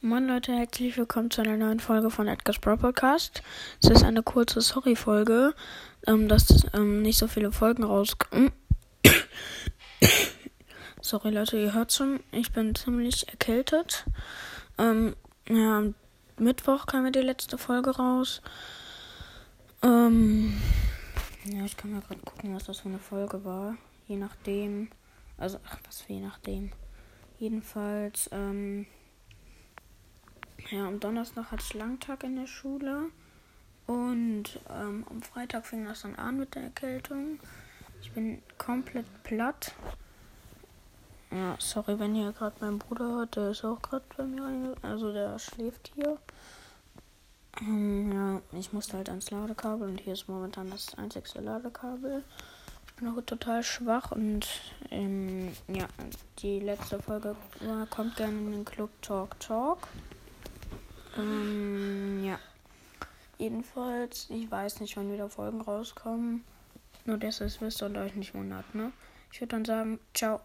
Moin Leute, herzlich willkommen zu einer neuen Folge von Edgar's Bro Podcast. Es ist eine kurze Sorry-Folge, ähm, dass ähm, nicht so viele Folgen rauskommen. Sorry Leute, ihr hört schon, ich bin ziemlich erkältet. Ähm, ja, am Mittwoch kam mir die letzte Folge raus. Ähm, ja, ich kann mal gerade gucken, was das für eine Folge war. Je nachdem. Also, ach, was für je nachdem. Jedenfalls, ähm, ja, am Donnerstag hatte ich Langtag in der Schule. Und ähm, am Freitag fing das dann an mit der Erkältung. Ich bin komplett platt. Ja, sorry, wenn ihr gerade meinen Bruder hört, der ist auch gerade bei mir Also der schläft hier. Ähm, ja, ich musste halt ans Ladekabel und hier ist momentan das einzigste Ladekabel. Ich bin auch total schwach und ähm, ja, die letzte Folge war, kommt gerne in den Club Talk Talk. Ähm, ja. Jedenfalls, ich weiß nicht, wann wieder Folgen rauskommen. Nur, dass ihr es wisst und euch nicht wundert, ne? Ich würde dann sagen, ciao.